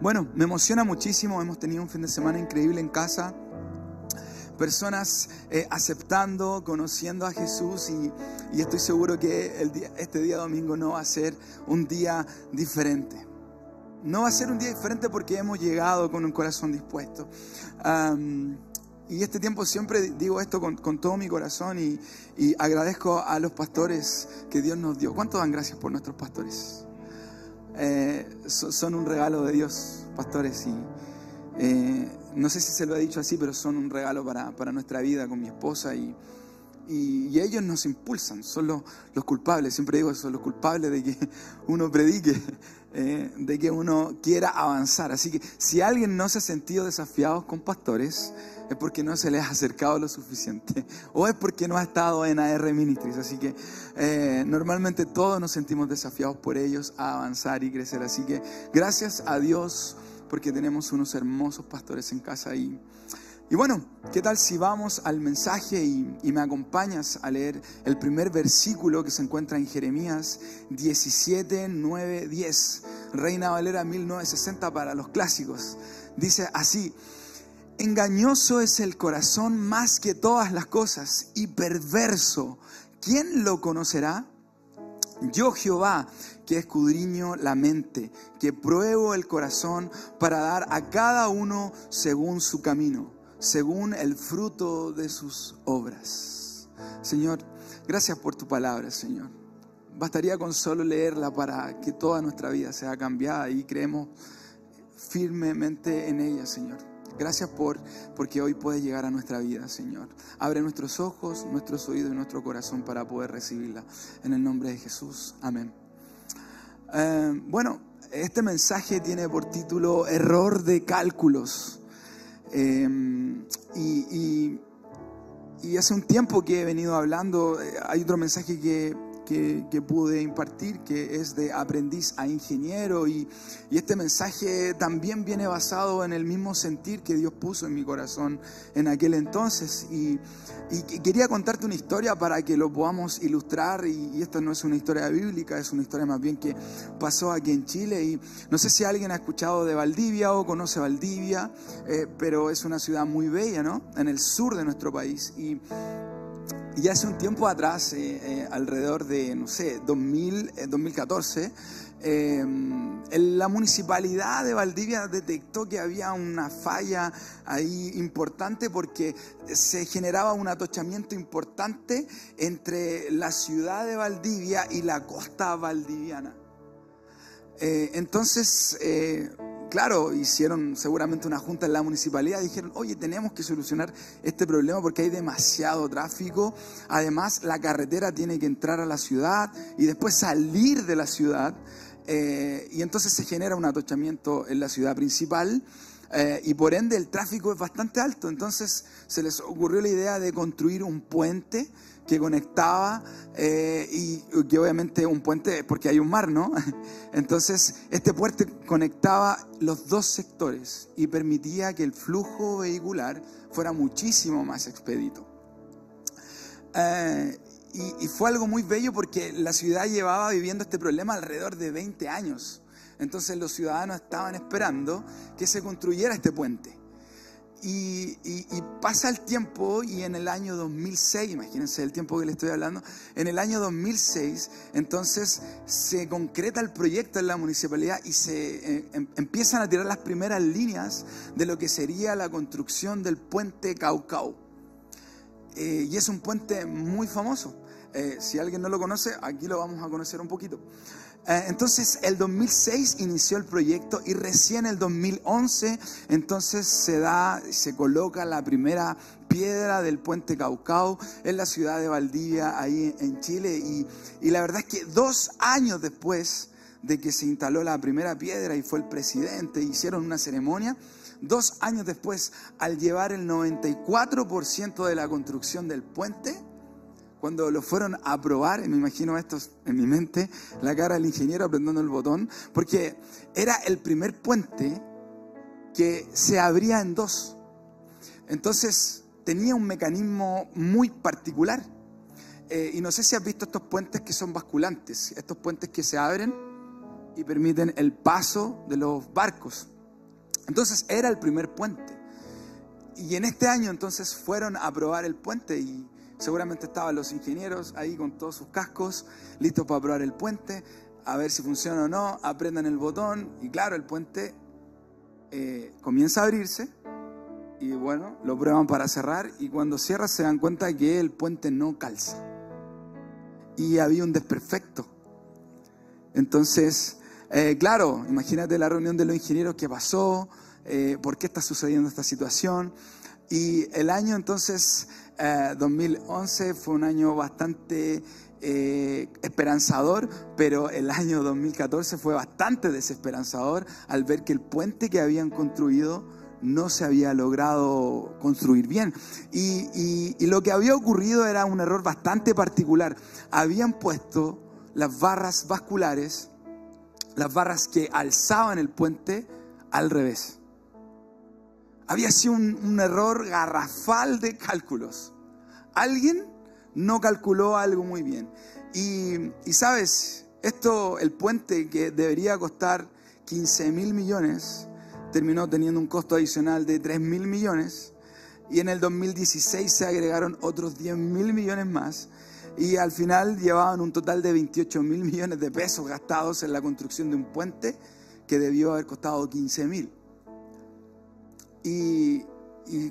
Bueno, me emociona muchísimo, hemos tenido un fin de semana increíble en casa, personas eh, aceptando, conociendo a Jesús y, estoy seguro que el día, este día domingo no va a ser un día diferente. No va a ser un día diferente porque hemos llegado con un corazón dispuesto. y este tiempo siempre digo esto con, todo mi corazón y, y agradezco a los pastores que Dios nos dio. ¿Cuánto dan gracias por nuestros pastores? Eh, son un regalo de Dios, pastores, y eh, no sé si se lo he dicho así, pero son un regalo para, nuestra vida con mi esposa y, y, ellos nos impulsan, son los, los, culpables, siempre digo, son los culpables de que uno predique, eh, de que uno quiera avanzar. Así que si alguien no se ha sentido desafiado con pastores, es porque no se les ha acercado lo suficiente o es porque no ha estado en AR Ministries. Así que eh, normalmente todos nos sentimos desafiados por ellos a avanzar y crecer. Así que gracias a Dios porque tenemos unos hermosos pastores en casa ahí. Y bueno, ¿qué tal si vamos al mensaje y, y, me acompañas a leer el primer versículo que se encuentra en Jeremías 17, 9, 10, Reina Valera 1960 para los clásicos? Dice así, Engañoso es el corazón más que todas las cosas y perverso. ¿Quién lo conocerá? Yo Jehová, que escudriño la mente, que pruebo el corazón para dar a cada uno según su camino, según el fruto de sus obras. Señor, gracias por tu palabra, Señor. Bastaría con solo leerla para que toda nuestra vida sea cambiada y creemos firmemente en ella, Señor. Gracias por porque hoy puede llegar a nuestra vida, Señor. Abre nuestros ojos, nuestros oídos y nuestro corazón para poder recibirla. En el nombre de Jesús. Amén. Eh, bueno, este mensaje tiene por título Error de cálculos. Eh, y, hace un tiempo que he venido hablando, eh, hay otro mensaje que que, pude impartir, que es de aprendiz a ingeniero. Y, y, este mensaje también viene basado en el mismo sentir que Dios puso en mi corazón en aquel entonces. Y, y quería contarte una historia para que lo podamos ilustrar. Y, y, esta no es una historia bíblica, es una historia más bien que pasó aquí en Chile. Y no sé si alguien ha escuchado de Valdivia o conoce Valdivia, eh, pero es una ciudad muy bella, ¿no? En el sur de nuestro país. Y y hace un tiempo atrás, eh, eh, alrededor de, no sé, 2000, 2014, eh, la municipalidad de Valdivia detectó que había una falla ahí importante porque se generaba un atochamiento importante entre la ciudad de Valdivia y la costa valdiviana. entonces, claro, hicieron seguramente una junta en la municipalidad, dijeron, oye, tenemos que solucionar este problema porque hay demasiado tráfico, además la carretera tiene que entrar a la ciudad y después salir de la ciudad, eh, y entonces se genera un atochamiento en la ciudad principal. Eh, y por ende el tráfico es bastante alto, entonces se les ocurrió la idea de construir un puente que conectaba eh, y que obviamente un puente, porque hay un mar, ¿no? Entonces este puente conectaba los dos sectores y permitía que el flujo vehicular fuera muchísimo más expedito. Eh, y, y fue algo muy bello porque la ciudad llevaba viviendo este problema alrededor de 20 años. Entonces los ciudadanos estaban esperando que se construyera este puente. Y, pasa el tiempo y en el año 2006, imagínense el tiempo que le estoy hablando, en el año 2006 entonces se concreta el proyecto en la municipalidad y se eh, em, empiezan a tirar las primeras líneas de lo que sería la construcción del puente Caucao. Eh, y es un puente muy famoso. Eh, si alguien no lo conoce, aquí lo vamos a conocer un poquito. Eh, entonces, el 2006 inició el proyecto y recién el 2011, entonces se da, se coloca la primera piedra del puente Caucao en la ciudad de Valdivia, ahí en Chile. Y, y la verdad es que dos años después de que se instaló la primera piedra y fue el presidente, hicieron una ceremonia, dos años después, al llevar el 94% de la construcción del puente, cuando lo fueron a probar, me imagino esto en mi mente, la cara del ingeniero apretando el botón, porque era el primer puente que se abría en dos. Entonces tenía un mecanismo muy particular. Eh, y no sé si has visto estos puentes que son basculantes, estos puentes que se abren y permiten el paso de los barcos. Entonces era el primer puente. Y en este año entonces fueron a probar el puente y seguramente estaban los ingenieros ahí con todos sus cascos, listos para probar el puente, a ver si funciona o no, aprendan el botón y claro, el puente eh, comienza a abrirse y bueno, lo prueban para cerrar y cuando cierra se dan cuenta que el puente no calza. Y había un desperfecto. Entonces, eh, claro, imagínate la reunión de los ingenieros que pasó, eh, por qué está sucediendo esta situación. Y el año entonces, 2011, fue un año bastante eh, esperanzador, pero el año 2014 fue bastante desesperanzador al ver que el puente que habían construido no se había logrado construir bien. Y lo que había ocurrido era un error bastante particular. Habían puesto las barras vasculares, las barras que alzaban el puente, al revés. Había sido un, error garrafal de cálculos. Alguien no calculó algo muy bien. Y, sabes, esto, el puente que debería costar 15 mil millones, terminó teniendo un costo adicional de 3 mil millones. Y en el 2016 se agregaron otros 10 mil millones más. Y al final llevaban un total de 28 mil millones de pesos gastados en la construcción de un puente que debió haber costado 15 mil. Y,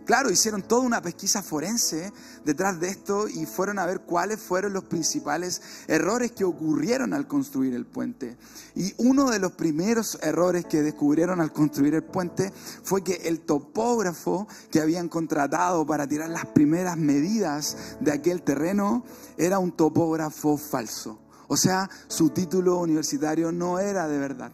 claro, hicieron toda una pesquisa forense detrás de esto y fueron a ver cuáles fueron los principales errores que ocurrieron al construir el puente. Y uno de los primeros errores que descubrieron al construir el puente fue que el topógrafo que habían contratado para tirar las primeras medidas de aquel terreno era un topógrafo falso. O sea, su título universitario no era de verdad.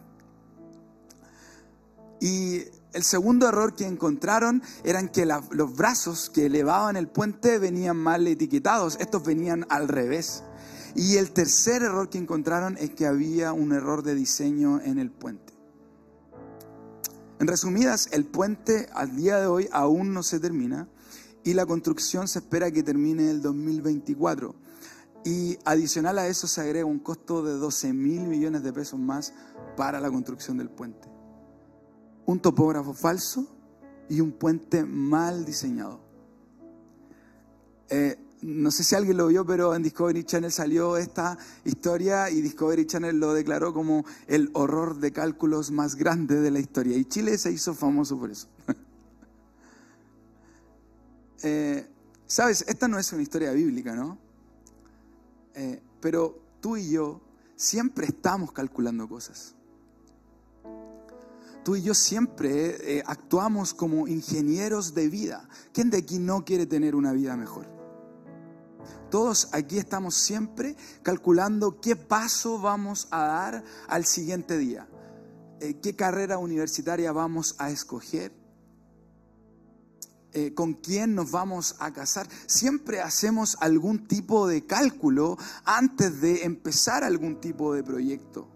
Y el segundo error que encontraron eran que los brazos que elevaban el puente venían mal etiquetados, estos venían al revés. Y el tercer error que encontraron es que había un error de diseño en el puente. En resumidas, el puente al día de hoy aún no se termina y la construcción se espera que termine el 2024. Y adicional a eso se agrega un costo de 12 mil millones de pesos más para la construcción del puente un topógrafo falso y un puente mal diseñado. Eh, no sé si alguien lo vio, pero en Discovery Channel salió esta historia y Discovery Channel lo declaró como el horror de cálculos más grande de la historia. Y Chile se hizo famoso por eso. Eh, Sabes, esta no es una historia bíblica, ¿no? Eh, pero tú y yo siempre estamos calculando cosas tú y yo siempre eh, actuamos como ingenieros de vida. ¿Quién de aquí no quiere tener una vida mejor? Todos aquí estamos siempre calculando qué paso vamos a dar al siguiente día, eh, qué carrera universitaria vamos a escoger, eh, con quién nos vamos a casar. Siempre hacemos algún tipo de cálculo antes de empezar algún tipo de proyecto.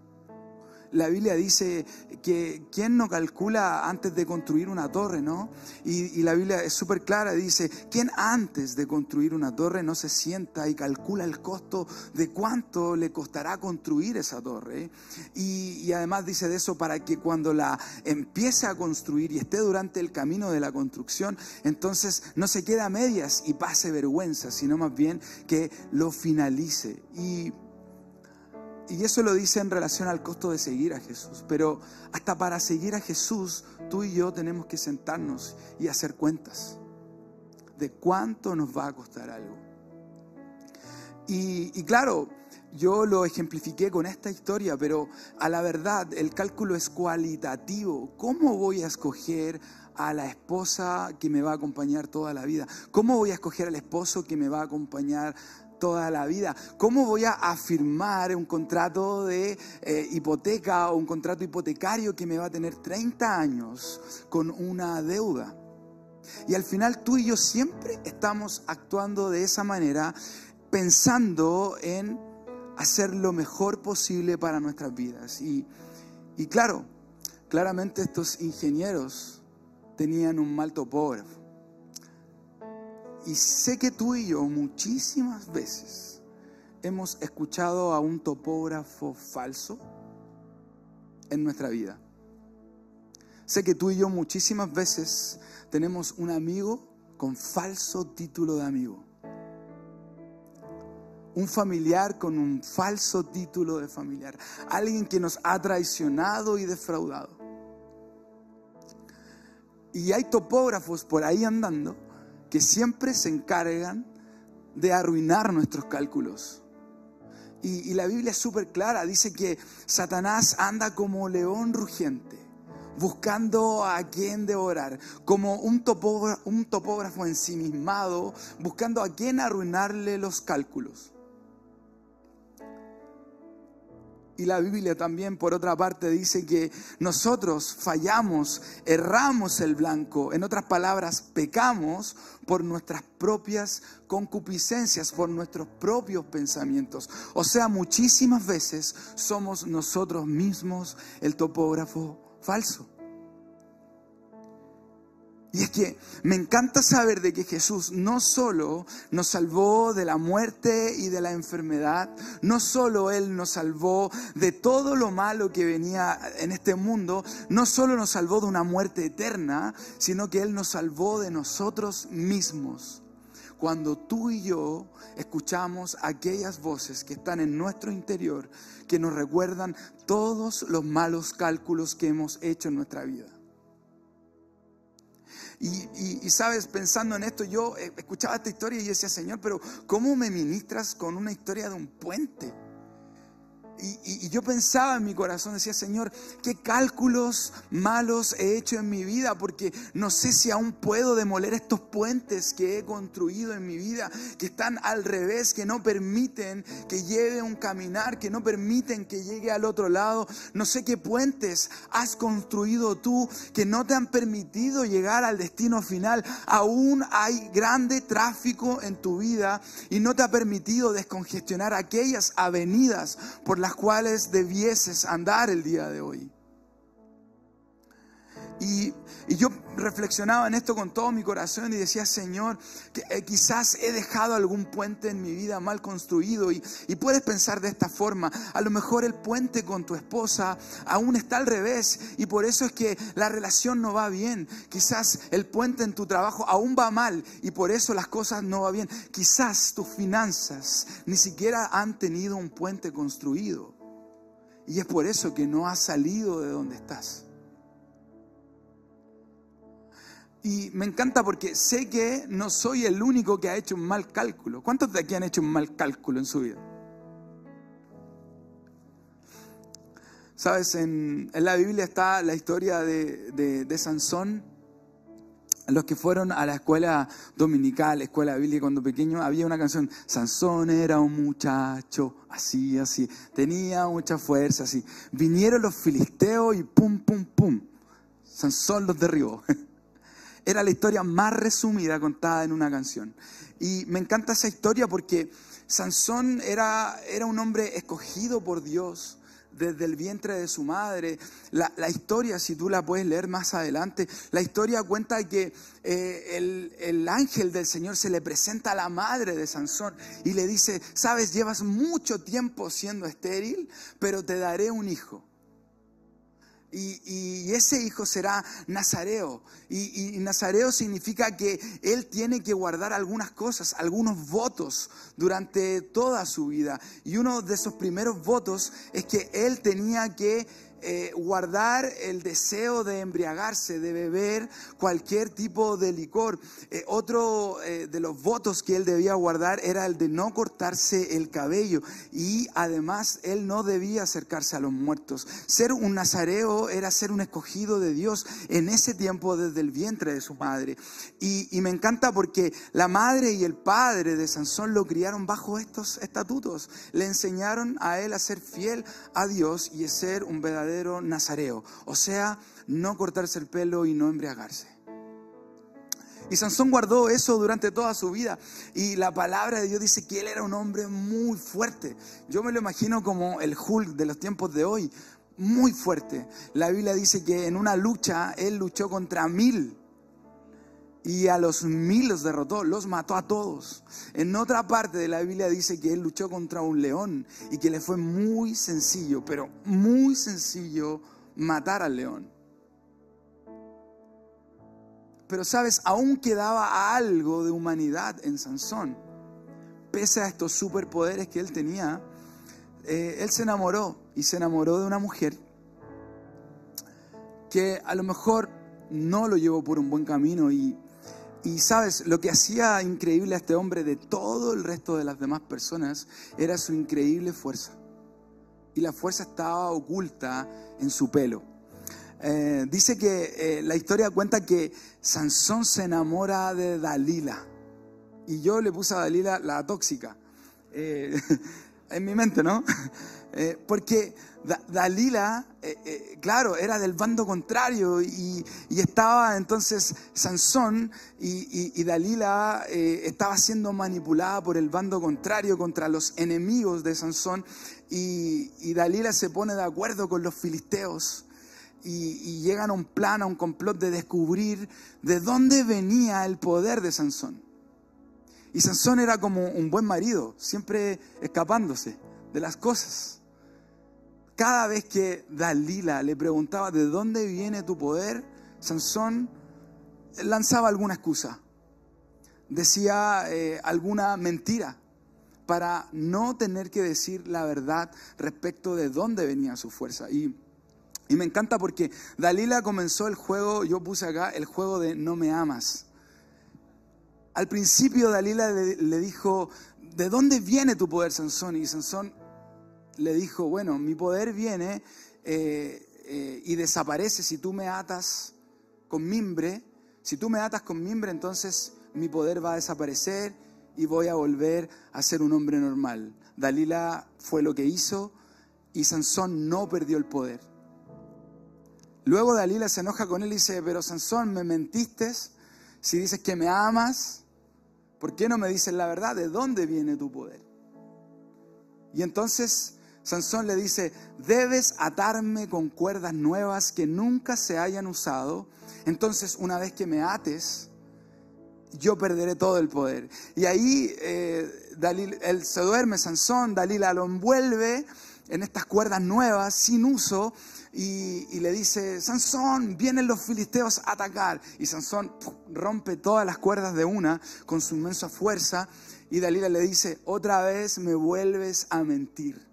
La Biblia dice que quién no calcula antes de construir una torre, ¿no? Y, la Biblia es súper clara, dice, ¿quién antes de construir una torre no se sienta y calcula el costo de cuánto le costará construir esa torre? Y, y además dice de eso para que cuando la empiece a construir y esté durante el camino de la construcción, entonces no se quede a medias y pase vergüenza, sino más bien que lo finalice. Y y eso lo dice en relación al costo de seguir a Jesús. Pero hasta para seguir a Jesús, tú y yo tenemos que sentarnos y hacer cuentas de cuánto nos va a costar algo. Y, claro, yo lo ejemplifiqué con esta historia, pero a la verdad el cálculo es cualitativo. ¿Cómo voy a escoger a la esposa que me va a acompañar toda la vida? ¿Cómo voy a escoger al esposo que me va a acompañar toda la vida. ¿Cómo voy a afirmar un contrato de eh, hipoteca o un contrato hipotecario que me va a tener 30 años con una deuda? Y al final tú y yo siempre estamos actuando de esa manera, pensando en hacer lo mejor posible para nuestras vidas. Y, y claro, claramente estos ingenieros tenían un mal topógrafo. Y sé que tú y yo muchísimas veces hemos escuchado a un topógrafo falso en nuestra vida. Sé que tú y yo muchísimas veces tenemos un amigo con falso título de amigo. Un familiar con un falso título de familiar. Alguien que nos ha traicionado y defraudado. Y hay topógrafos por ahí andando que siempre se encargan de arruinar nuestros cálculos. Y, la Biblia es súper clara, dice que Satanás anda como león rugiente, buscando a quien devorar, como un topógrafo, un topógrafo ensimismado, buscando a quien arruinarle los cálculos. Y la Biblia también, por otra parte, dice que nosotros fallamos, erramos el blanco. En otras palabras, pecamos por nuestras propias concupiscencias, por nuestros propios pensamientos. O sea, muchísimas veces somos nosotros mismos el topógrafo falso. Y es que me encanta saber de que Jesús no solo nos salvó de la muerte y de la enfermedad, no solo Él nos salvó de todo lo malo que venía en este mundo, no solo nos salvó de una muerte eterna, sino que Él nos salvó de nosotros mismos. Cuando tú y yo escuchamos aquellas voces que están en nuestro interior, que nos recuerdan todos los malos cálculos que hemos hecho en nuestra vida. Y, sabes, pensando en esto, yo eh, escuchaba esta historia y decía, Señor, pero ¿cómo me ministras con una historia de un puente? Y, yo pensaba en mi corazón, decía, Señor, ¿qué cálculos malos he hecho en mi vida? Porque no sé si aún puedo demoler estos puentes que he construido en mi vida, que están al revés, que no permiten que lleve un caminar, que no permiten que llegue al otro lado. No sé qué puentes has construido tú que no te han permitido llegar al destino final. Aún hay grande tráfico en tu vida y no te ha permitido descongestionar aquellas avenidas por las cuales debieses andar el día de hoy. Y, yo reflexionaba en esto con todo mi corazón y decía, Señor, que eh, quizás he dejado algún puente en mi vida mal construido y, y, puedes pensar de esta forma, a lo mejor el puente con tu esposa aún está al revés y por eso es que la relación no va bien. Quizás el puente en tu trabajo aún va mal y por eso las cosas no van bien. Quizás tus finanzas ni siquiera han tenido un puente construido y es por eso que no has salido de donde estás. Y me encanta porque sé que no soy el único que ha hecho un mal cálculo. ¿Cuántos de aquí han hecho un mal cálculo en su vida? Sabes, en, la Biblia está la historia de, Sansón. Los que fueron a la escuela dominical, escuela bíblica cuando pequeño, había una canción, Sansón era un muchacho, así, así, tenía mucha fuerza, así. Vinieron los filisteos y pum, pum, pum. Sansón los derribó. Era la historia más resumida contada en una canción. Y me encanta esa historia porque Sansón era, era un hombre escogido por Dios desde el vientre de su madre. La, historia, si tú la puedes leer más adelante, la historia cuenta que eh, el, el, ángel del Señor se le presenta a la madre de Sansón y le dice, sabes, llevas mucho tiempo siendo estéril, pero te daré un hijo. Y, ese hijo será Nazareo. Y, y, Nazareo significa que él tiene que guardar algunas cosas, algunos votos durante toda su vida. Y uno de esos primeros votos es que él tenía que eh, guardar el deseo de embriagarse, de beber cualquier tipo de licor. Eh, otro eh, de los votos que él debía guardar era el de no cortarse el cabello y además él no debía acercarse a los muertos. Ser un nazareo era ser un escogido de Dios en ese tiempo desde el vientre de su madre. Y, y me encanta porque la madre y el padre de Sansón lo criaron bajo estos estatutos. Le enseñaron a él a ser fiel a Dios y a ser un verdadero nazareo, o sea, no cortarse el pelo y no embriagarse. Y Sansón guardó eso durante toda su vida. Y la palabra de Dios dice que él era un hombre muy fuerte. Yo me lo imagino como el Hulk de los tiempos de hoy, muy fuerte. La Biblia dice que en una lucha él luchó contra mil y a los mil los derrotó, los mató a todos. En otra parte de la Biblia dice que él luchó contra un león y que le fue muy sencillo, pero muy sencillo matar al león. pero sabes, aún quedaba algo de humanidad en Sansón. Pese a estos superpoderes que él tenía, eh, él se enamoró y se enamoró de una mujer que a lo mejor no lo llevó por un buen camino y, y sabes, lo que hacía increíble a este hombre de todo el resto de las demás personas era su increíble fuerza. Y la fuerza estaba oculta en su pelo. Eh, dice que eh, la historia cuenta que Sansón se enamora de Dalila. Y yo le puse a Dalila la tóxica. Eh, en mi mente, ¿no? porque Dalila, claro, era del bando contrario y, estaba entonces Sansón y, Dalila estaba siendo manipulada por el bando contrario contra los enemigos de Sansón y Dalila se pone de acuerdo con los filisteos y, llegan a un plan, a un complot de descubrir de dónde venía el poder de Sansón. Y Sansón era como un buen marido, siempre escapándose de las cosas. Cada vez que Dalila le preguntaba de dónde viene tu poder, Sansón lanzaba alguna excusa, decía eh, alguna mentira para no tener que decir la verdad respecto de dónde venía su fuerza. Y y me encanta porque Dalila comenzó el juego, yo puse acá el juego de no me amas. Al principio Dalila le, dijo, ¿de dónde viene tu poder, Sansón? Y Sansón le dijo, bueno, mi poder viene eh, eh, y desaparece si tú me atas con mimbre. Si tú me atas con mimbre, entonces mi poder va a desaparecer y voy a volver a ser un hombre normal. Dalila fue lo que hizo y Sansón no perdió el poder. Luego Dalila se enoja con él y dice, pero Sansón, me mentiste si dices que me amas, ¿por qué no me dices la verdad? ¿De dónde viene tu poder? Y entonces Sansón le dice, debes atarme con cuerdas nuevas que nunca se hayan usado, entonces una vez que me ates, yo perderé todo el poder. Y ahí eh, él se duerme, Sansón, Dalila lo envuelve en estas cuerdas nuevas, sin uso, y, le dice, Sansón, vienen los filisteos a atacar. Y Sansón rompe todas las cuerdas de una con su inmensa fuerza. Y Dalila le dice, otra vez me vuelves a mentir.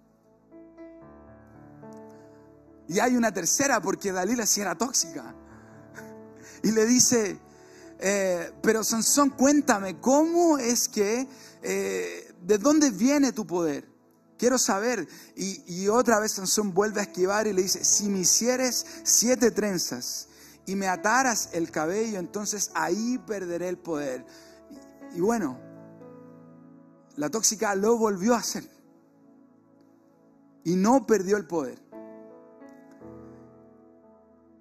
Y hay una tercera porque Dalila sí era tóxica. Y le dice, eh, pero Sansón, cuéntame, ¿cómo es que, eh, de dónde viene tu poder? Quiero saber. Y, otra vez Sansón vuelve a esquivar y le dice, si me hicieres siete trenzas y me ataras el cabello, entonces ahí perderé el poder. Y, y bueno, la tóxica lo volvió a hacer. Y no perdió el poder.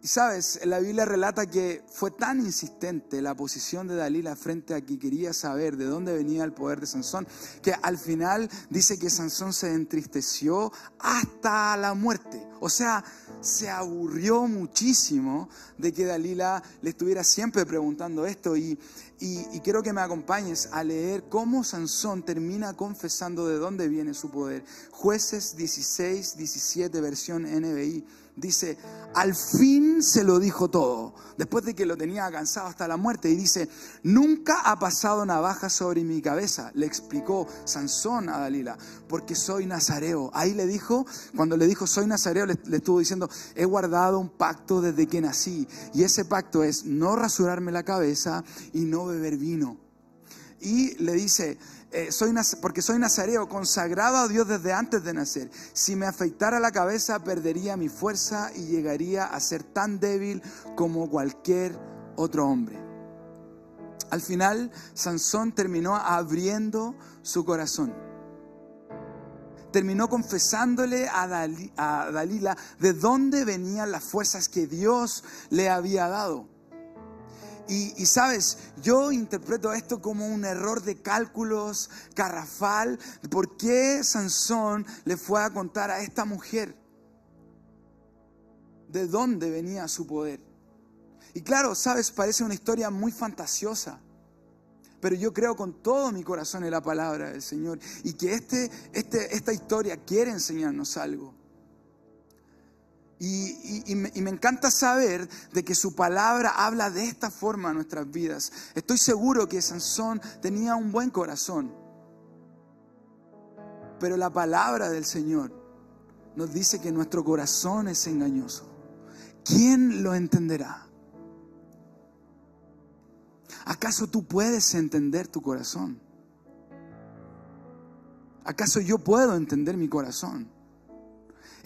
Y sabes, la Biblia relata que fue tan insistente la posición de Dalila frente a que quería saber de dónde venía el poder de Sansón, que al final dice que Sansón se entristeció hasta la muerte. O sea, se aburrió muchísimo de que Dalila le estuviera siempre preguntando esto y, y, quiero que me acompañes a leer cómo Sansón termina confesando de dónde viene su poder. Jueces 16, 17, versión NBI dice, al fin se lo dijo todo, después de que lo tenía cansado hasta la muerte, y dice, nunca ha pasado navaja sobre mi cabeza, le explicó Sansón a Dalila, porque soy nazareo. Ahí le dijo, cuando le dijo soy nazareo, le, le estuvo diciendo, he guardado un pacto desde que nací, y ese pacto es no rasurarme la cabeza y no beber vino. Y le dice, eh, soy, porque soy nazareo, consagrado a Dios desde antes de nacer. Si me afeitara la cabeza, perdería mi fuerza y llegaría a ser tan débil como cualquier otro hombre. Al final, Sansón terminó abriendo su corazón. Terminó confesándole a, a Dalila de dónde venían las fuerzas que Dios le había dado. Y, sabes, yo interpreto esto como un error de cálculos garrafal. ¿Por qué Sansón le fue a contar a esta mujer de dónde venía su poder? Y claro, sabes, parece una historia muy fantasiosa. Pero yo creo con todo mi corazón en la palabra del Señor y que este, este, esta historia quiere enseñarnos algo. Y, me, me, encanta saber de que su palabra habla de esta forma en nuestras vidas. Estoy seguro que Sansón tenía un buen corazón. Pero la palabra del Señor nos dice que nuestro corazón es engañoso. ¿Quién lo entenderá? ¿Acaso tú puedes entender tu corazón? ¿Acaso yo puedo entender mi corazón?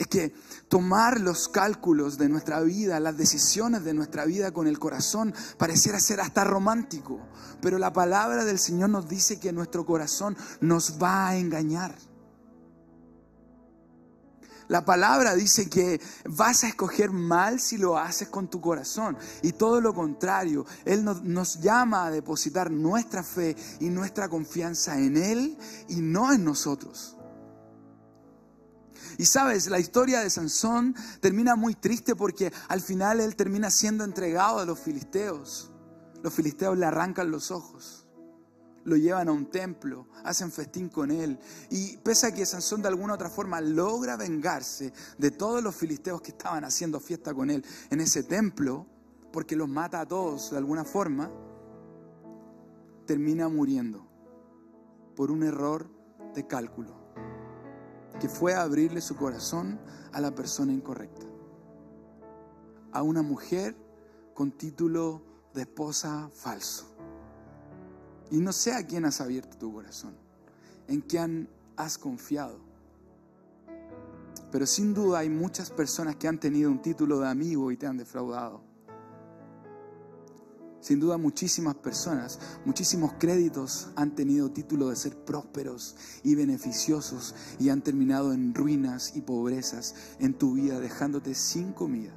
Es que tomar los cálculos de nuestra vida, las decisiones de nuestra vida con el corazón, pareciera ser hasta romántico. Pero la palabra del Señor nos dice que nuestro corazón nos va a engañar. La palabra dice que vas a escoger mal si lo haces con tu corazón. Y todo lo contrario, Él nos, llama a depositar nuestra fe y nuestra confianza en Él y no en nosotros. Y sabes, la historia de Sansón termina muy triste porque al final él termina siendo entregado a los filisteos. Los filisteos le arrancan los ojos lo llevan a un templo, hacen festín con él. Y pese a que Sansón de alguna otra forma logra vengarse de todos los filisteos que estaban haciendo fiesta con él en ese templo, porque los mata a todos de alguna forma, termina muriendo por un error de cálculo, que fue abrirle su corazón a la persona incorrecta, a una mujer con título de esposa falso. Y no sé a quién has abierto tu corazón, en quién has confiado. Pero sin duda hay muchas personas que han tenido un título de amigo y te han defraudado. Sin duda muchísimas personas, muchísimos créditos han tenido título de ser prósperos y beneficiosos y han terminado en ruinas y pobrezas en tu vida, dejándote sin comida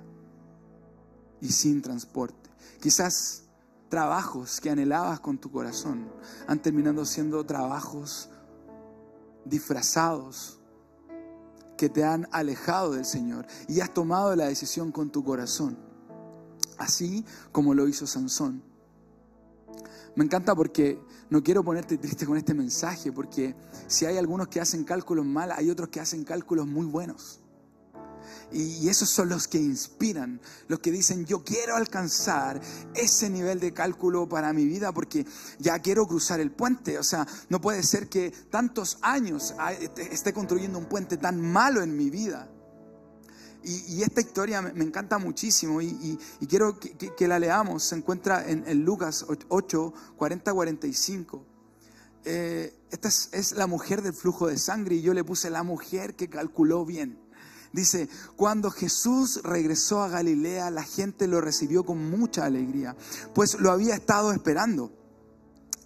y sin transporte. Quizás trabajos que anhelabas con tu corazón han terminado siendo trabajos disfrazados que te han alejado del Señor y has tomado la decisión con tu corazón, así como lo hizo Sansón. Me encanta porque no quiero ponerte triste con este mensaje, porque si hay algunos que hacen cálculos mal, hay otros que hacen cálculos muy buenos. Y esos son los que inspiran, los que dicen, yo quiero alcanzar ese nivel de cálculo para mi vida porque ya quiero cruzar el puente. O sea, no puede ser que tantos años esté construyendo un puente tan malo en mi vida. Y, esta historia me, encanta muchísimo y, quiero que, la leamos. Se encuentra en, Lucas 8, 40, 45. esta es la mujer del flujo de sangre y yo le puse la mujer que calculó bien. Dice, cuando Jesús regresó a Galilea, la gente lo recibió con mucha alegría, pues lo había estado esperando.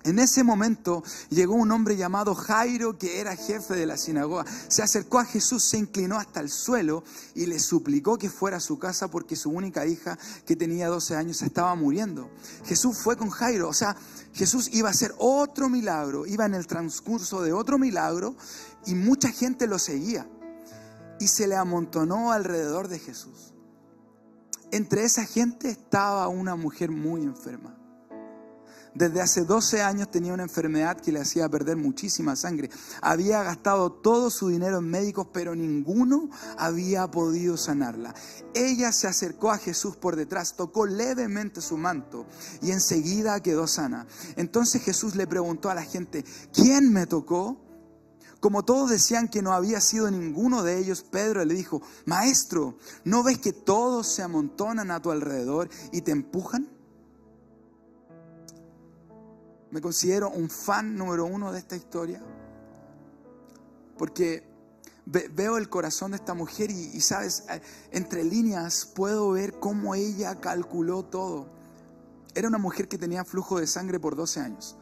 En ese momento llegó un hombre llamado Jairo, que era jefe de la sinagoga. Se acercó a Jesús, se inclinó hasta el suelo y le suplicó que fuera a su casa porque su única hija, que tenía 12 años, estaba muriendo. Jesús fue con Jairo, o sea, Jesús iba a hacer otro milagro, iba en el transcurso de otro milagro y mucha gente lo seguía y se le amontonó alrededor de Jesús. Entre esa gente estaba una mujer muy enferma. Desde hace 12 años tenía una enfermedad que le hacía perder muchísima sangre. Había gastado todo su dinero en médicos, pero ninguno había podido sanarla. Ella se acercó a Jesús por detrás, tocó levemente su manto y enseguida quedó sana. Entonces Jesús le preguntó a la gente, ¿quién me tocó? Como todos decían que no había sido ninguno de ellos, Pedro le dijo, Maestro, ¿no ves que todos se amontonan a tu alrededor y te empujan? Me considero un fan número uno de esta historia, porque veo el corazón de esta mujer y, y, sabes, entre líneas puedo ver cómo ella calculó todo. Era una mujer que tenía flujo de sangre por 12 años.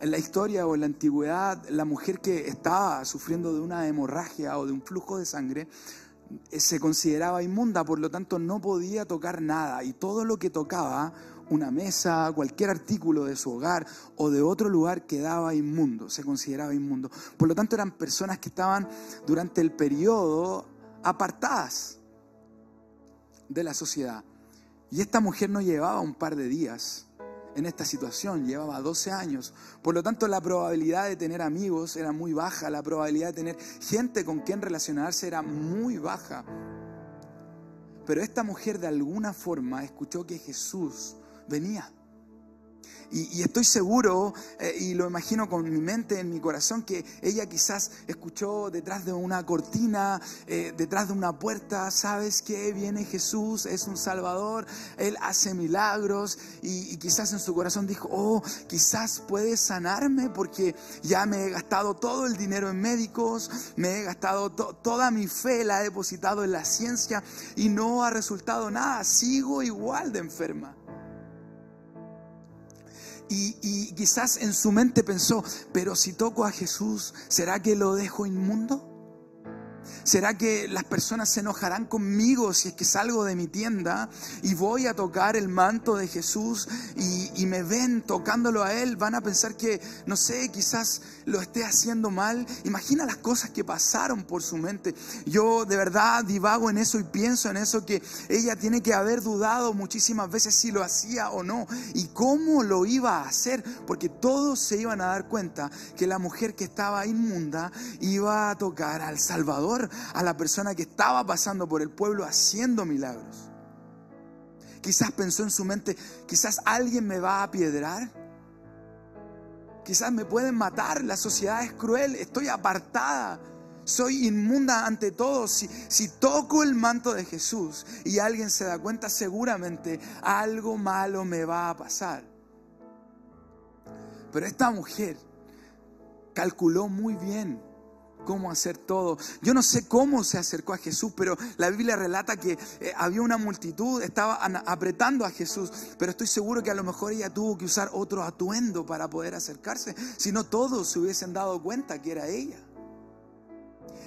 En la historia o en la antigüedad, la mujer que estaba sufriendo de una hemorragia o de un flujo de sangre eh, se consideraba inmunda, por lo tanto no podía tocar nada. Y todo lo que tocaba, una mesa, cualquier artículo de su hogar o de otro lugar quedaba inmundo, se consideraba inmundo. Por lo tanto eran personas que estaban durante el periodo apartadas de la sociedad. Y esta mujer no llevaba un par de días, en esta situación, llevaba 12 años. Por lo tanto, la probabilidad de tener amigos era muy baja, la probabilidad de tener gente con quien relacionarse era muy baja. Pero esta mujer de alguna forma escuchó que Jesús venía. Y, estoy seguro, eh, y lo imagino con mi mente, en mi corazón, que ella quizás escuchó detrás de una cortina, eh, detrás de una puerta, sabes que viene Jesús, es un Salvador, Él hace milagros, y, quizás en su corazón dijo, oh, quizás puede sanarme porque ya me he gastado todo el dinero en médicos, me he gastado toda mi fe, la he depositado en la ciencia y no ha resultado nada, sigo igual de enferma. Y, quizás en su mente pensó, pero si toco a Jesús, ¿será que lo dejo inmundo? ¿Será que las personas se enojarán conmigo si es que salgo de mi tienda y voy a tocar el manto de Jesús y, me ven tocándolo a Él? Van a pensar que, no sé, quizás lo esté haciendo mal. Imagina las cosas que pasaron por su mente. Yo de verdad divago en eso y pienso en eso que ella tiene que haber dudado muchísimas veces si lo hacía o no y cómo lo iba a hacer, porque todos se iban a dar cuenta que la mujer que estaba inmunda iba a tocar al Salvador a la persona que estaba pasando por el pueblo haciendo milagros. Quizás pensó en su mente, quizás alguien me va a piedrar. Quizás me pueden matar, la sociedad es cruel, estoy apartada, soy inmunda ante todos. Si, si toco el manto de Jesús y alguien se da cuenta, seguramente algo malo me va a pasar. Pero esta mujer calculó muy bien cómo hacer todo. Yo no sé cómo se acercó a Jesús, pero la Biblia relata que eh, había una multitud, estaba apretando a Jesús, pero estoy seguro que a lo mejor ella tuvo que usar otro atuendo para poder acercarse, si no todos se hubiesen dado cuenta que era ella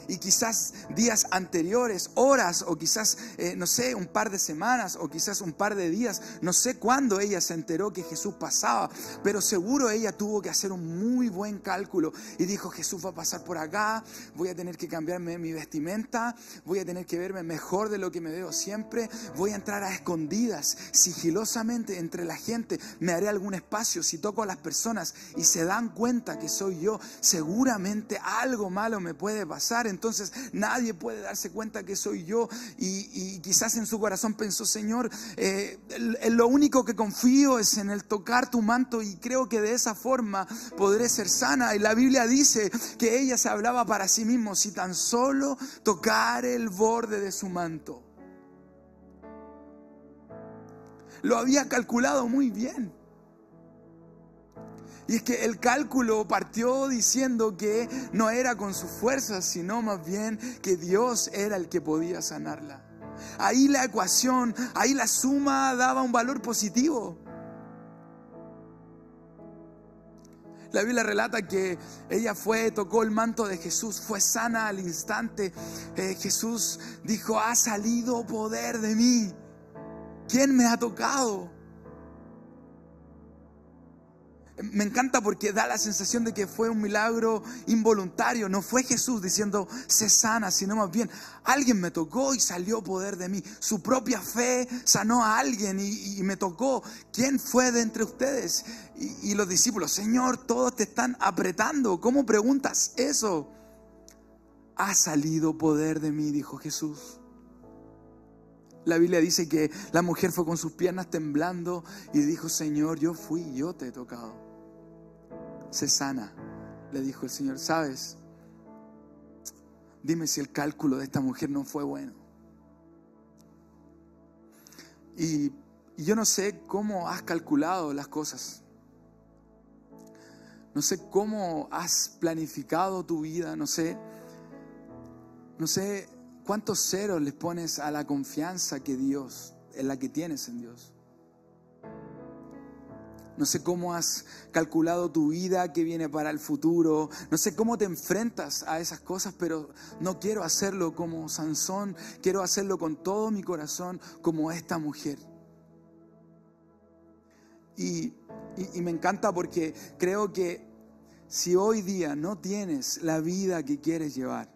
y quizás días anteriores, horas o quizás, eh, no sé, un par de semanas o quizás un par de días, no sé cuándo ella se enteró que Jesús pasaba, pero seguro ella tuvo que hacer un muy buen cálculo y dijo, Jesús va a pasar por acá, voy a tener que cambiarme mi vestimenta, voy a tener que verme mejor de lo que me veo siempre, voy a entrar a escondidas, sigilosamente entre la gente, me haré algún espacio, si toco a las personas y se dan cuenta que soy yo, seguramente algo malo me puede pasar entonces nadie puede darse cuenta que soy yo. Y, quizás en su corazón pensó, Señor, eh, lo único que confío es en el tocar tu manto y creo que de esa forma podré ser sana. Y la Biblia dice que ella se hablaba para sí mismo, si tan solo tocar el borde de su manto. Lo había calculado muy bien. Y es que el cálculo partió diciendo que no era con sus fuerzas, sino más bien que Dios era el que podía sanarla. Ahí la ecuación, ahí la suma daba un valor positivo. La Biblia relata que ella fue, tocó el manto de Jesús, fue sana al instante. Eh, Jesús dijo, ha salido poder de mí. ¿Quién me ha tocado? Me encanta porque da la sensación de que fue un milagro involuntario. No fue Jesús diciendo, se sana, sino más bien, alguien me tocó y salió poder de mí. Su propia fe sanó a alguien y, me tocó. ¿Quién fue de entre ustedes? Y, y los discípulos, Señor, todos te están apretando. ¿Cómo preguntas eso? Ha salido poder de mí, dijo Jesús. La Biblia dice que la mujer fue con sus piernas temblando y dijo, Señor, yo fui, yo te he tocado se sana. Le dijo el Señor, ¿sabes? Dime si el cálculo de esta mujer no fue bueno. Y, yo no sé cómo has calculado las cosas. No sé cómo has planificado tu vida, no sé, no sé cuántos ceros le pones a la confianza que Dios, en la que tienes en Dios. No sé cómo has calculado tu vida que viene para el futuro. No sé cómo te enfrentas a esas cosas, pero no quiero hacerlo como Sansón. Quiero hacerlo con todo mi corazón como esta mujer. Y, y me encanta porque creo que si hoy día no tienes la vida que quieres llevar,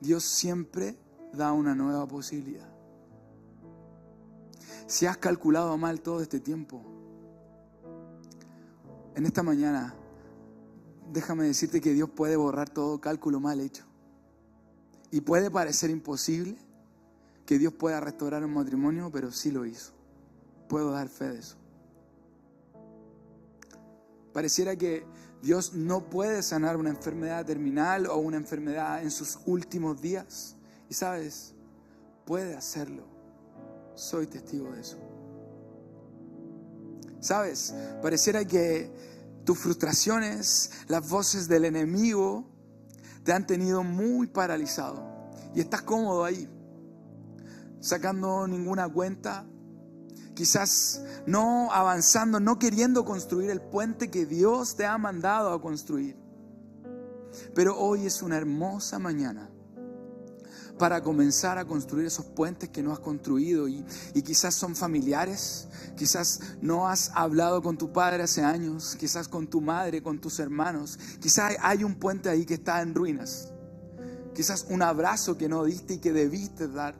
Dios siempre da una nueva posibilidad. Si has calculado mal todo este tiempo, en esta mañana, déjame decirte que Dios puede borrar todo cálculo mal hecho. Y puede parecer imposible, que Dios pueda restaurar un matrimonio, pero sí lo hizo. Puedo dar fe de eso. Pareciera que Dios no puede sanar una enfermedad terminal o una enfermedad en sus últimos días. Y sabes, puede hacerlo. Soy testigo de eso. Sabes, pareciera que tus frustraciones, las voces del enemigo, te han tenido muy paralizado. Y estás cómodo ahí, sacando ninguna cuenta, quizás no avanzando, no queriendo construir el puente que Dios te ha mandado a construir. Pero hoy es una hermosa mañana para comenzar a construir esos puentes que no has construido y, quizás son familiares, quizás no has hablado con tu padre hace años, quizás con tu madre, con tus hermanos, quizás hay un puente ahí que está en ruinas, quizás un abrazo que no diste y que debiste dar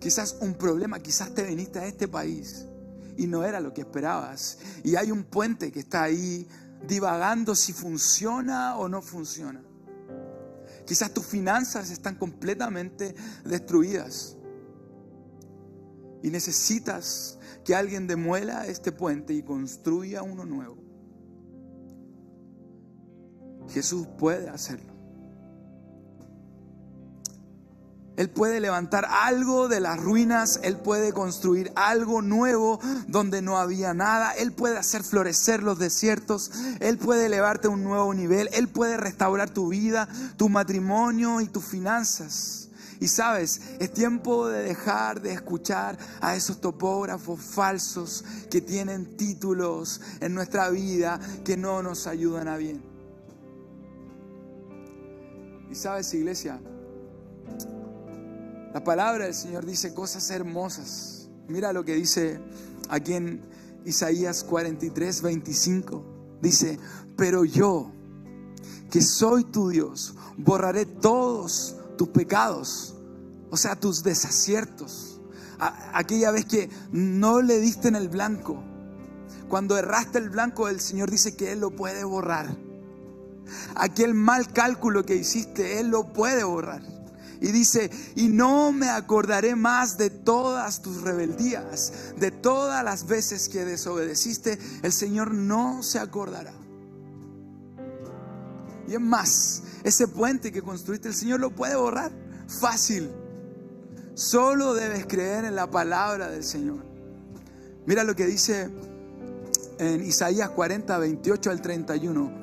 quizás un problema, quizás te viniste a este país y no era lo que esperabas. Y hay un puente que está ahí divagando si funciona o no funciona. Quizás tus finanzas están completamente destruidas y necesitas que alguien demuela este puente y construya uno nuevo. Jesús puede hacerlo. Él puede levantar algo de las ruinas, Él puede construir algo nuevo donde no había nada, Él puede hacer florecer los desiertos, Él puede elevarte a un nuevo nivel, Él puede restaurar tu vida, tu matrimonio y tus finanzas. Y sabes, es tiempo de dejar de escuchar a esos topógrafos falsos que tienen títulos en nuestra vida que no nos ayudan a bien. Y sabes, iglesia, la palabra del Señor dice cosas hermosas. Mira lo que dice aquí en Isaías 43, 25. Dice, pero yo, que soy tu Dios, borraré todos tus pecados, o sea, tus desaciertos. aquella vez que no le diste en el blanco, cuando erraste el blanco, el Señor dice que Él lo puede borrar. Aquel mal cálculo que hiciste, Él lo puede borrar. Y dice, y no me acordaré más de todas tus rebeldías, de todas las veces que desobedeciste, el Señor no se acordará. Y es más, ese puente que construiste, el Señor lo puede borrar fácil. Solo debes creer en la palabra del Señor. Mira lo que dice en Isaías 40, 28 al 31.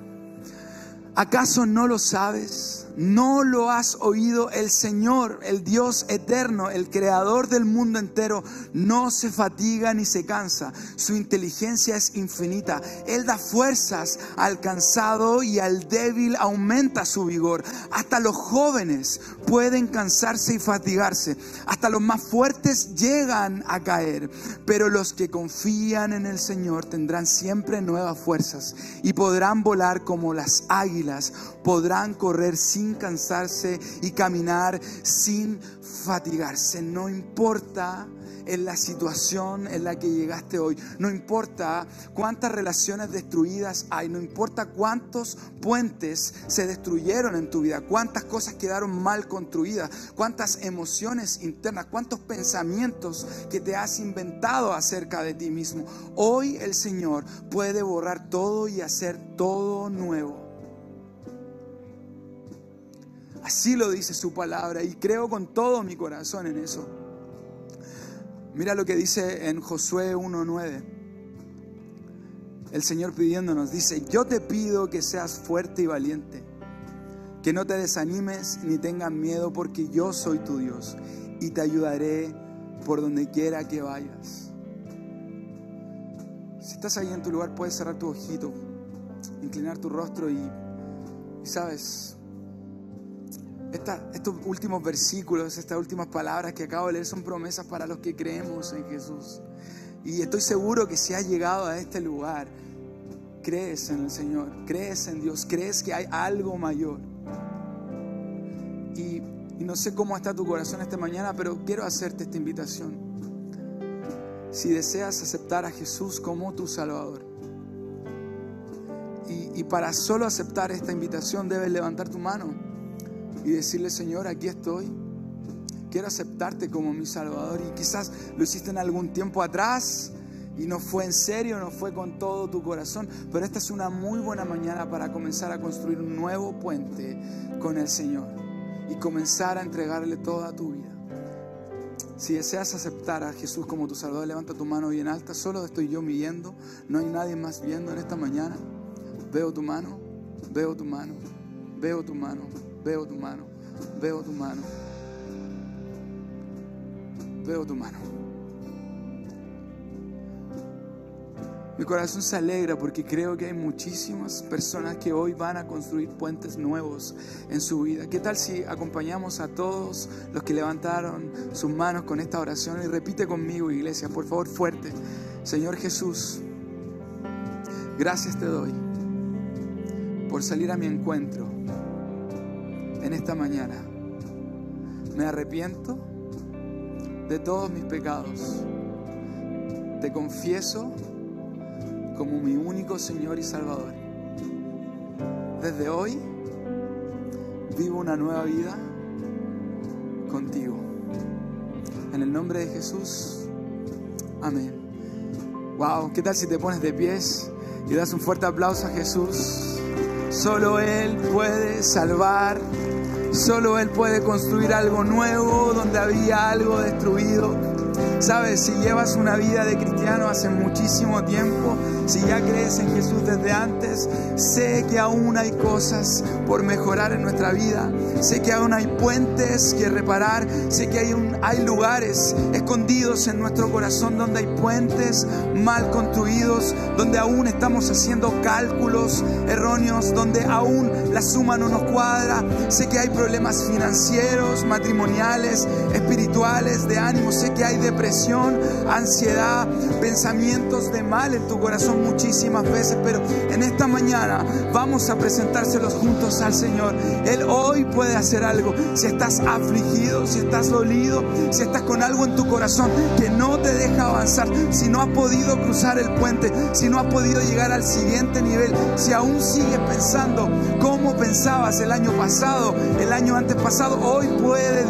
¿Acaso no lo sabes? ¿No lo has oído? El Señor, el Dios eterno, el creador del mundo entero, no se fatiga ni se cansa. Su inteligencia es infinita. Él da fuerzas al cansado y al débil aumenta su vigor. Hasta los jóvenes pueden cansarse y fatigarse. Hasta los más fuertes llegan a caer. Pero los que confían en el Señor tendrán siempre nuevas fuerzas y podrán volar como las águilas. Podrán correr sin cansarse y caminar sin fatigarse. No importa en la situación en la que llegaste hoy. No importa cuántas relaciones destruidas hay, no importa cuántos puentes se destruyeron en tu vida, cuántas cosas quedaron mal construidas, cuántas emociones internas, cuántos pensamientos que te has inventado acerca de ti mismo. Hoy el Señor puede borrar todo y hacer todo nuevo. Así lo dice su palabra y creo con todo mi corazón en eso. Mira lo que dice en Josué 1.9. El Señor pidiéndonos, dice, yo te pido que seas fuerte y valiente, que no te desanimes ni tengas miedo porque yo soy tu Dios y te ayudaré por donde quiera que vayas. Si estás ahí en tu lugar, puedes cerrar tu ojito, inclinar tu rostro y, y sabes, estos últimos versículos, estas últimas palabras que acabo de leer son promesas para los que creemos en Jesús. Y estoy seguro que si has llegado a este lugar, crees en el Señor, crees en Dios, crees que hay algo mayor. Y, y no sé cómo está tu corazón esta mañana, pero quiero hacerte esta invitación. Si deseas aceptar a Jesús como tu Salvador, y, y para solo aceptar esta invitación debes levantar tu mano y decirle, Señor, aquí estoy. quiero aceptarte como mi Salvador y quizás lo hiciste en algún tiempo atrás y no fue en serio, no fue con todo tu corazón, pero esta es una muy buena mañana para comenzar a construir un nuevo puente con el Señor y comenzar a entregarle toda tu vida. Si deseas aceptar a Jesús como tu Salvador, levanta tu mano bien alta. Solo estoy yo midiendo, no hay nadie más viendo en esta mañana. Veo tu mano, veo tu mano, veo tu mano, veo tu mano, veo tu mano, veo tu mano. Mi corazón se alegra porque creo que hay muchísimas personas que hoy van a construir puentes nuevos en su vida. ¿Qué tal si acompañamos a todos los que levantaron sus manos con esta oración y repite conmigo, iglesia, por favor, fuerte. Señor Jesús, gracias te doy por salir a mi encuentro en esta mañana. Me arrepiento de todos mis pecados. Te confieso como mi único Señor y Salvador. Desde hoy vivo una nueva vida contigo. En el nombre de Jesús, amén. Wow, ¿qué tal si te pones de pies y das un fuerte aplauso a Jesús? Solo Él puede salvar, solo Él puede construir algo nuevo donde había algo destruido. Sabes, si llevas una vida de cristiano hace muchísimo tiempo, si ya crees en Jesús desde antes, sé que aún hay cosas por mejorar en nuestra vida. Sé que aún hay puentes que reparar. Sé que hay, hay lugares escondidos en nuestro corazón donde hay puentes mal construidos, donde aún estamos haciendo cálculos erróneos, donde aún la suma no nos cuadra. Sé que hay problemas financieros, matrimoniales, espirituales, de ánimo. Sé que hay depresión, ansiedad, pensamientos de mal en tu corazón muchísimas veces, pero en esta mañana vamos a presentárselos juntos al Señor. Él hoy puede hacer algo. Si estás afligido, si estás dolido, si estás con algo en tu corazón que no te deja avanzar, si no has podido cruzar el puente, si no has podido llegar al siguiente nivel, si aún sigues pensando como pensabas el año pasado, el año antes pasado, hoy puede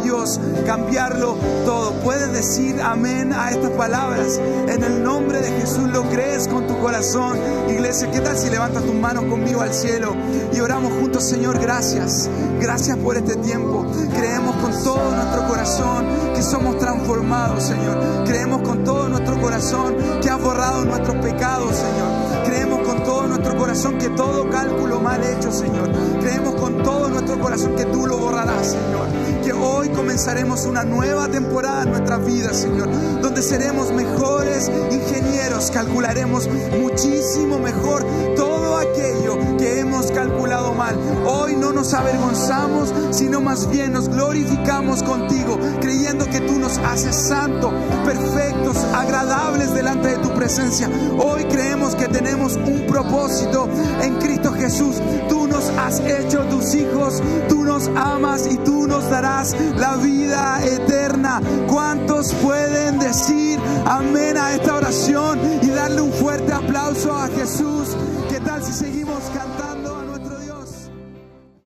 Cambiarlo todo. Puedes decir amén a estas palabras. En el nombre de Jesús lo crees con tu corazón. Iglesia, ¿qué tal si levantas tus manos conmigo al cielo y oramos juntos, Señor? Gracias. Gracias por este tiempo. Creemos con todo nuestro corazón que somos transformados, Señor. Creemos con todo nuestro corazón que has borrado nuestros pecados, Señor. Creemos con todo nuestro corazón que todo cálculo mal hecho, Señor. Creemos con todo nuestro corazón que tú lo borrarás, Señor. Que hoy comenzaremos una nueva temporada en nuestras vidas, Señor. Donde seremos mejores ingenieros, calcularemos muchísimo mejor todo aquello Hoy no nos avergonzamos, sino más bien nos glorificamos contigo, creyendo que tú nos haces santos, perfectos, agradables delante de tu presencia. Hoy creemos que tenemos un propósito en Cristo Jesús. Tú nos has hecho tus hijos, tú nos amas y tú nos darás la vida eterna. ¿Cuántos pueden decir amén a esta oración y darle un fuerte aplauso a Jesús?